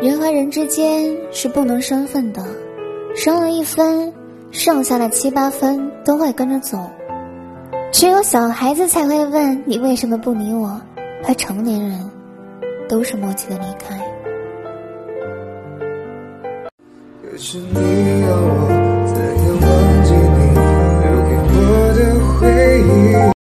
人和人之间是不能生分的。生了一分剩下的七八分都会跟着走。只有小孩子才会问你为什么不理我？而成年人都是默契的离开。可是你要我